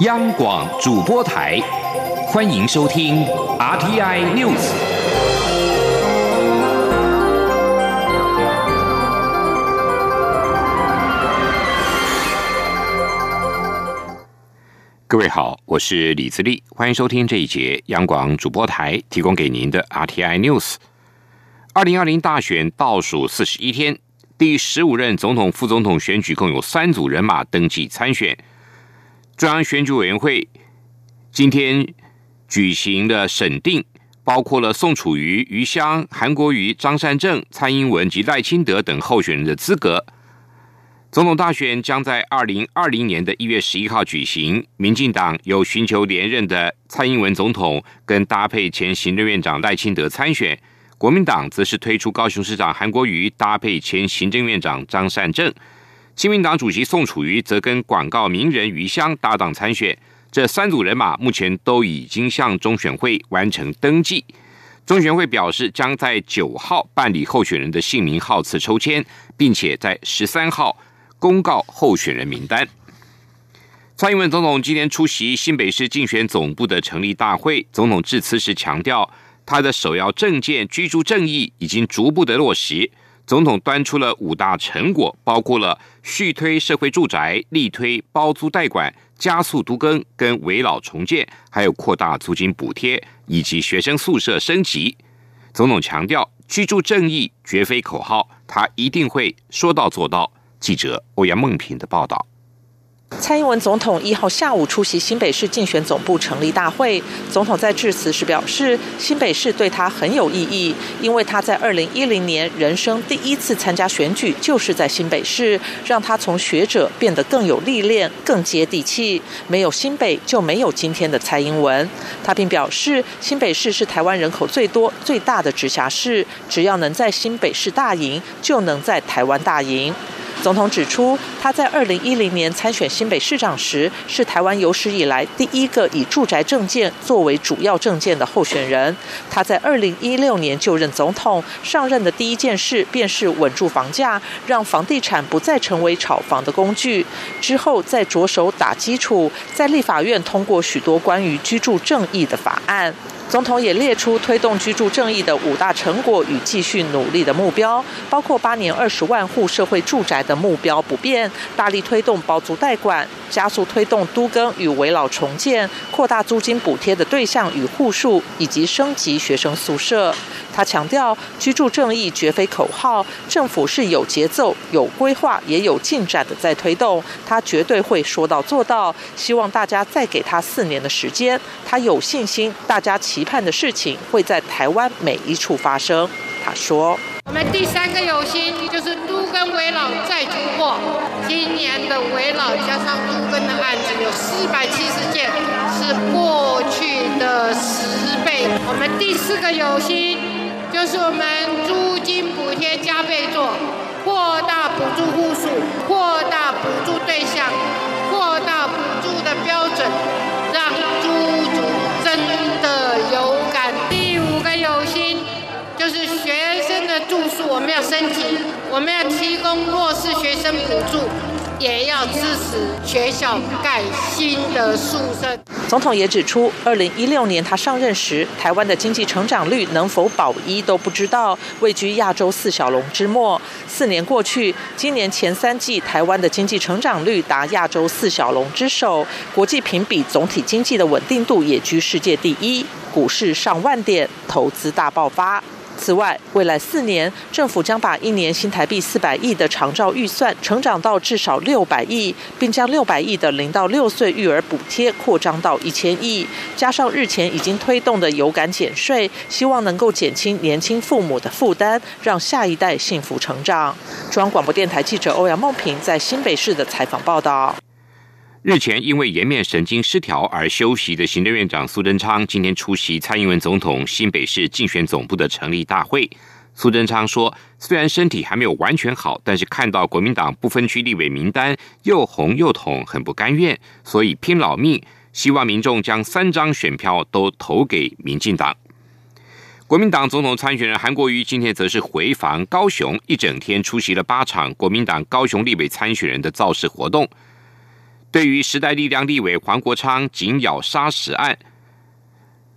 央广主播台，欢迎收听 RTI News。各位好，我是李自立，欢迎收听这一节央广主播台提供给您的 RTI News。二零二零大选倒数四十一天，第十五任总统、副总统选举共有三组人马登记参选。中央选举委员会今天举行了审定，包括了宋楚瑜、余香、韩国瑜、张善政、蔡英文及赖清德等候选人的资格。总统大选将在二零二零年的一月十一号举行。民进党有寻求连任的蔡英文总统，跟搭配前行政院长赖清德参选；国民党则是推出高雄市长韩国瑜搭配前行政院长张善政。亲民党主席宋楚瑜则跟广告名人余香搭档参选，这三组人马目前都已经向中选会完成登记。中选会表示，将在九号办理候选人的姓名号次抽签，并且在十三号公告候选人名单。蔡英文总统今天出席新北市竞选总部的成立大会，总统致辞时强调，他的首要政见居住正义已经逐步的落实。总统端出了五大成果，包括了续推社会住宅、力推包租代管、加速都更跟围老重建，还有扩大租金补贴以及学生宿舍升级。总统强调，居住正义绝非口号，他一定会说到做到。记者欧阳梦平的报道。蔡英文总统一号下午出席新北市竞选总部成立大会，总统在致辞时表示，新北市对他很有意义，因为他在二零一零年人生第一次参加选举就是在新北市，让他从学者变得更有历练、更接地气。没有新北就没有今天的蔡英文。他并表示，新北市是台湾人口最多、最大的直辖市，只要能在新北市大赢，就能在台湾大赢。总统指出，他在二零一零年参选新北市长时，是台湾有史以来第一个以住宅政见作为主要政见的候选人。他在二零一六年就任总统，上任的第一件事便是稳住房价，让房地产不再成为炒房的工具。之后再着手打基础，在立法院通过许多关于居住正义的法案。总统也列出推动居住正义的五大成果与继续努力的目标，包括八年二十万户社会住宅的目标不变，大力推动包租代管，加速推动都更与围老重建，扩大租金补贴的对象与户数，以及升级学生宿舍。他强调，居住正义绝非口号，政府是有节奏、有规划、也有进展的在推动，他绝对会说到做到。希望大家再给他四年的时间，他有信心，大家期盼的事情会在台湾每一处发生。他说：“我们第三个有心就是都跟围老再突破，今年的围老加上都跟的案子有四百七十件，是过去的十倍。我们第四个有心。”就是我们租金补贴加倍做，扩大补助户数，扩大补助对象，扩大补助的标准，让租主真的有感。第五个有心，就是学生的住宿我们要升级，我们要提供弱势学生补助。也要支持学校盖新的宿舍。总统也指出，二零一六年他上任时，台湾的经济成长率能否保一都不知道，位居亚洲四小龙之末。四年过去，今年前三季台湾的经济成长率达亚洲四小龙之首，国际评比总体经济的稳定度也居世界第一，股市上万点，投资大爆发。此外，未来四年，政府将把一年新台币四百亿的长照预算成长到至少六百亿，并将六百亿的零到六岁育儿补贴扩张到一千亿，加上日前已经推动的有感减税，希望能够减轻年轻父母的负担，让下一代幸福成长。中央广播电台记者欧阳梦平在新北市的采访报道。日前因为颜面神经失调而休息的行政院长苏贞昌，今天出席蔡英文总统新北市竞选总部的成立大会。苏贞昌说：“虽然身体还没有完全好，但是看到国民党不分区立委名单又红又统，很不甘愿，所以拼老命，希望民众将三张选票都投给民进党。”国民党总统参选人韩国瑜今天则是回访高雄，一整天出席了八场国民党高雄立委参选人的造势活动。对于时代力量立委黄国昌紧咬杀死案，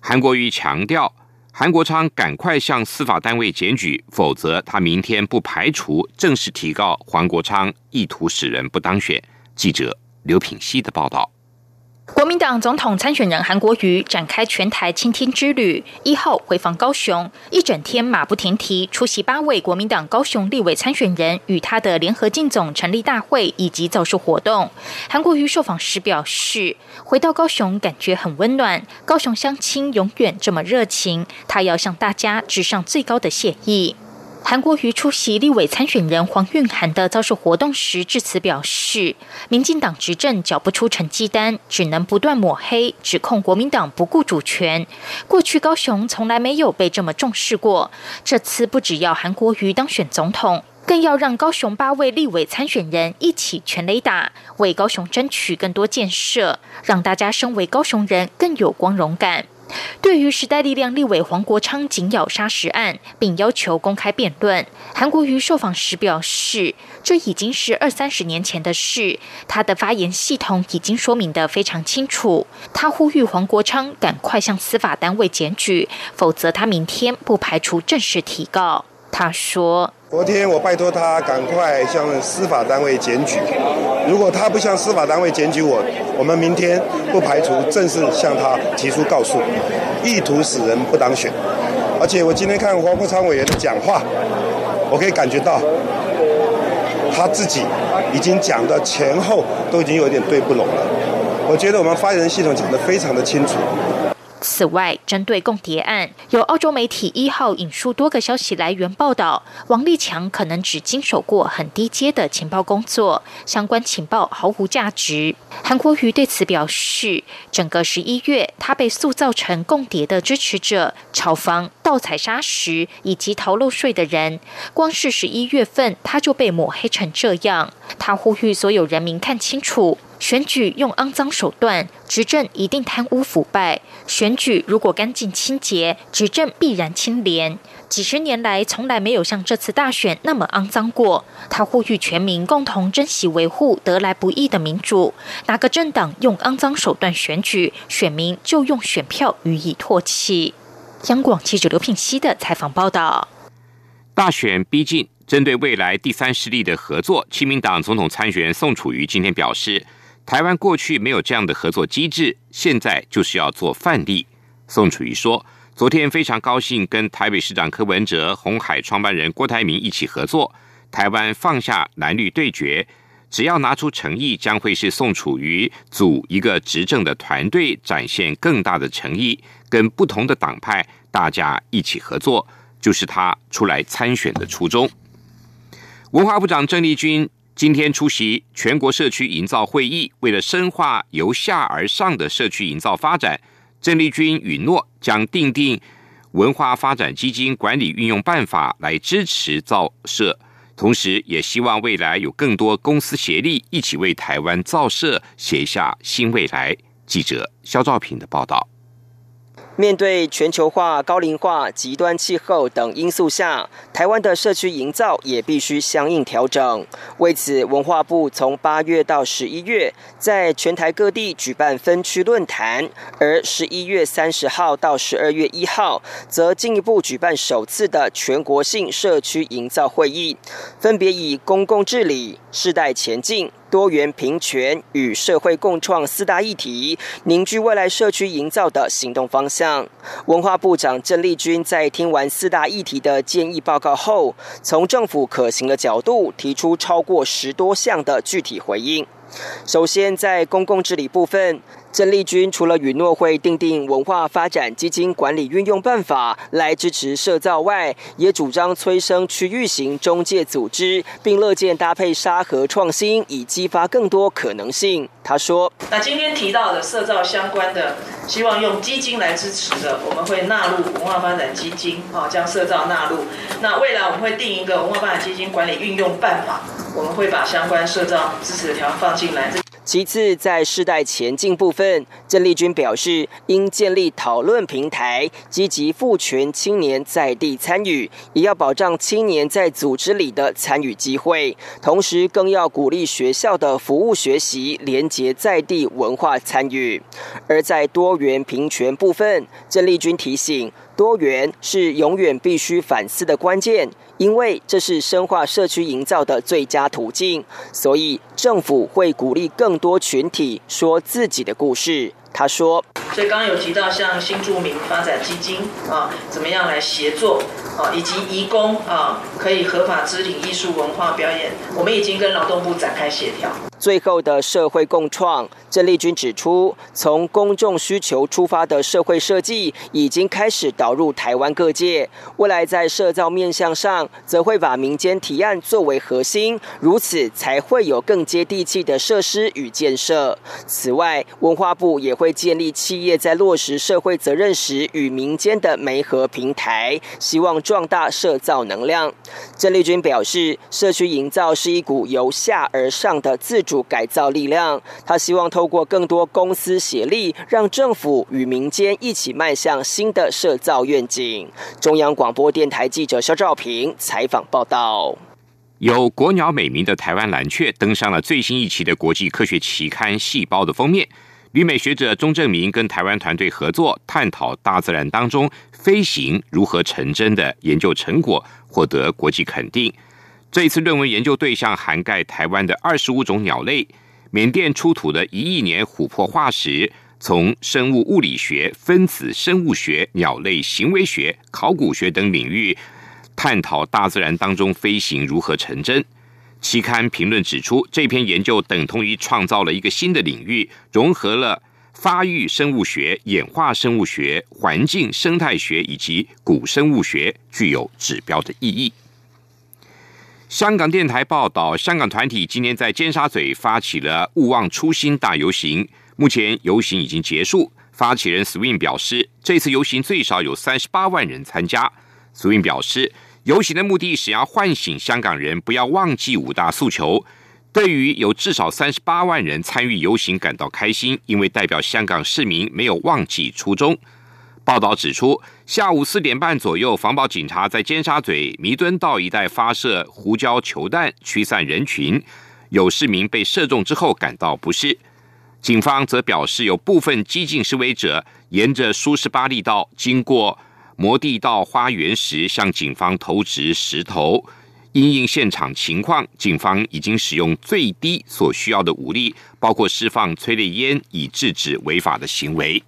韩国瑜强调，韩国昌赶快向司法单位检举，否则他明天不排除正式提告黄国昌意图使人不当选。记者刘品希的报道。国民党总统参选人韩国瑜展开全台倾听之旅，一号回访高雄，一整天马不停蹄出席八位国民党高雄立委参选人与他的联合竞总成立大会以及造势活动。韩国瑜受访时表示，回到高雄感觉很温暖，高雄乡亲永远这么热情，他要向大家致上最高的谢意。韩国瑜出席立委参选人黄韵涵的造势活动时致辞表示，民进党执政缴不出成绩单，只能不断抹黑，指控国民党不顾主权。过去高雄从来没有被这么重视过，这次不只要韩国瑜当选总统，更要让高雄八位立委参选人一起全雷打，为高雄争取更多建设，让大家身为高雄人更有光荣感。对于时代力量立委黄国昌紧咬杀石案，并要求公开辩论，韩国瑜受访时表示，这已经是二三十年前的事，他的发言系统已经说明得非常清楚。他呼吁黄国昌赶快向司法单位检举，否则他明天不排除正式提告。他说。昨天我拜托他赶快向司法单位检举，如果他不向司法单位检举我，我们明天不排除正式向他提出告诉，意图使人不当选。而且我今天看黄国昌委员的讲话，我可以感觉到他自己已经讲的前后都已经有点对不拢了。我觉得我们发言人系统讲得非常的清楚。此外，针对共谍案，有澳洲媒体一号引述多个消息来源报道，王立强可能只经手过很低阶的情报工作，相关情报毫无价值。韩国瑜对此表示，整个十一月，他被塑造成共谍的支持者、炒房、盗采砂石以及逃漏税的人。光是十一月份，他就被抹黑成这样。他呼吁所有人民看清楚。选举用肮脏手段，执政一定贪污腐败；选举如果干净清洁，执政必然清廉。几十年来，从来没有像这次大选那么肮脏过。他呼吁全民共同珍惜维护得来不易的民主。哪个政党用肮脏手段选举，选民就用选票予以唾弃。央广记者刘品熙的采访报道。大选逼近，针对未来第三势力的合作，亲民党总统参选宋楚瑜今天表示。台湾过去没有这样的合作机制，现在就是要做范例。宋楚瑜说：“昨天非常高兴跟台北市长柯文哲、红海创办人郭台铭一起合作。台湾放下蓝绿对决，只要拿出诚意，将会是宋楚瑜组一个执政的团队，展现更大的诚意，跟不同的党派大家一起合作，就是他出来参选的初衷。”文化部长郑丽君。今天出席全国社区营造会议，为了深化由下而上的社区营造发展，郑丽君允诺将订定文化发展基金管理运用办法来支持造社，同时也希望未来有更多公司协力，一起为台湾造社写下新未来。记者肖兆平的报道。面对全球化、高龄化、极端气候等因素下，台湾的社区营造也必须相应调整。为此，文化部从八月到十一月，在全台各地举办分区论坛，而十一月三十号到十二月一号，则进一步举办首次的全国性社区营造会议，分别以公共治理、世代前进。多元平权与社会共创四大议题，凝聚未来社区营造的行动方向。文化部长郑丽君在听完四大议题的建议报告后，从政府可行的角度提出超过十多项的具体回应。首先，在公共治理部分。郑丽君除了允诺会订定文化发展基金管理运用办法来支持社造外，也主张催生区域型中介组织，并乐见搭配沙盒创新，以激发更多可能性。他说：“那今天提到的社造相关的，希望用基金来支持的，我们会纳入文化发展基金，啊，将社造纳入。那未来我们会定一个文化发展基金管理运用办法，我们会把相关社造支持的条放进来。”其次，在世代前进部分，郑丽君表示，应建立讨论平台，积极赋权青年在地参与，也要保障青年在组织里的参与机会，同时更要鼓励学校的服务学习，连结在地文化参与。而在多元平权部分，郑丽君提醒，多元是永远必须反思的关键。因为这是深化社区营造的最佳途径，所以政府会鼓励更多群体说自己的故事。他说：“所以刚刚有提到像新住民发展基金啊，怎么样来协作啊，以及移工啊，可以合法支领艺术文化表演，我们已经跟劳动部展开协调。”最后的社会共创，郑丽君指出，从公众需求出发的社会设计已经开始导入台湾各界。未来在社造面向上，则会把民间提案作为核心，如此才会有更接地气的设施与建设。此外，文化部也会建立企业在落实社会责任时与民间的媒合平台，希望壮大社造能量。郑丽君表示，社区营造是一股由下而上的自。主改造力量，他希望透过更多公司协力，让政府与民间一起迈向新的社造愿景。中央广播电台记者肖兆平采访报道。有“国鸟”美名的台湾蓝雀登上了最新一期的国际科学期刊《细胞》的封面。旅美学者钟正明跟台湾团队合作，探讨大自然当中飞行如何成真的研究成果，获得国际肯定。这一次论文研究对象涵盖台湾的二十五种鸟类，缅甸出土的一亿年琥珀化石，从生物物理学、分子生物学、鸟类行为学、考古学等领域探讨大自然当中飞行如何成真。期刊评论指出，这篇研究等同于创造了一个新的领域，融合了发育生物学、演化生物学、环境生态学以及古生物学，具有指标的意义。香港电台报道，香港团体今年在尖沙咀发起了“勿忘初心”大游行。目前游行已经结束。发起人 Swing 表示，这次游行最少有三十八万人参加。Swing 表示，游行的目的是要唤醒香港人不要忘记五大诉求。对于有至少三十八万人参与游行感到开心，因为代表香港市民没有忘记初衷。报道指出，下午四点半左右，防暴警察在尖沙咀弥敦道一带发射胡椒球弹驱散人群，有市民被射中之后感到不适。警方则表示，有部分激进示威者沿着苏士巴利道经过摩地道花园时，向警方投掷石头。因应现场情况，警方已经使用最低所需要的武力，包括释放催泪烟，以制止违法的行为。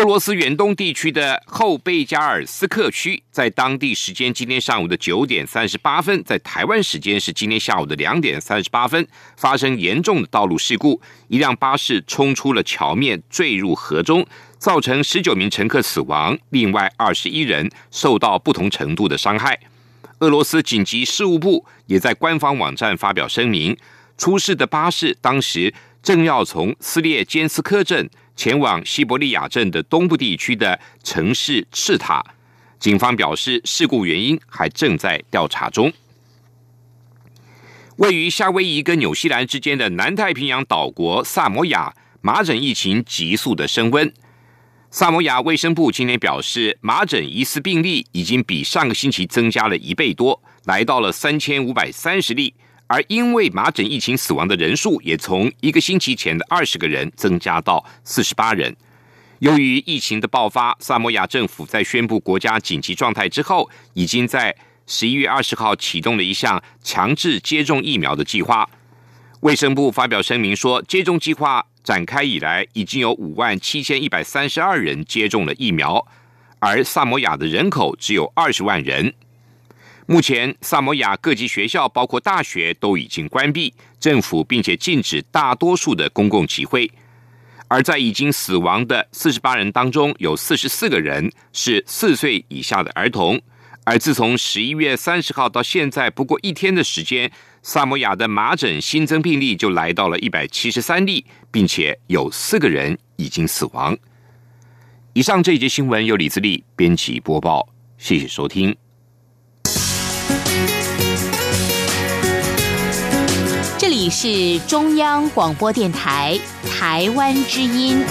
俄罗斯远东地区的后贝加尔斯克区，在当地时间今天上午的九点三十八分，在台湾时间是今天下午的两点三十八分，发生严重的道路事故，一辆巴士冲出了桥面，坠入河中，造成十九名乘客死亡，另外二十一人受到不同程度的伤害。俄罗斯紧急事务部也在官方网站发表声明，出事的巴士当时正要从斯列坚斯科镇。前往西伯利亚镇的东部地区的城市赤塔，警方表示事故原因还正在调查中。位于夏威夷跟纽西兰之间的南太平洋岛国萨摩亚麻疹疫情急速的升温。萨摩亚卫生部今天表示，麻疹疑似病例已经比上个星期增加了一倍多，来到了三千五百三十例。而因为麻疹疫情死亡的人数也从一个星期前的二十个人增加到四十八人。由于疫情的爆发，萨摩亚政府在宣布国家紧急状态之后，已经在十一月二十号启动了一项强制接种疫苗的计划。卫生部发表声明说，接种计划展开以来，已经有五万七千一百三十二人接种了疫苗，而萨摩亚的人口只有二十万人。目前，萨摩亚各级学校，包括大学，都已经关闭。政府并且禁止大多数的公共集会。而在已经死亡的四十八人当中，有四十四个人是四岁以下的儿童。而自从十一月三十号到现在不过一天的时间，萨摩亚的麻疹新增病例就来到了一百七十三例，并且有四个人已经死亡。以上这一节新闻由李自力编辑播报，谢谢收听。你是中央广播电台台湾之音。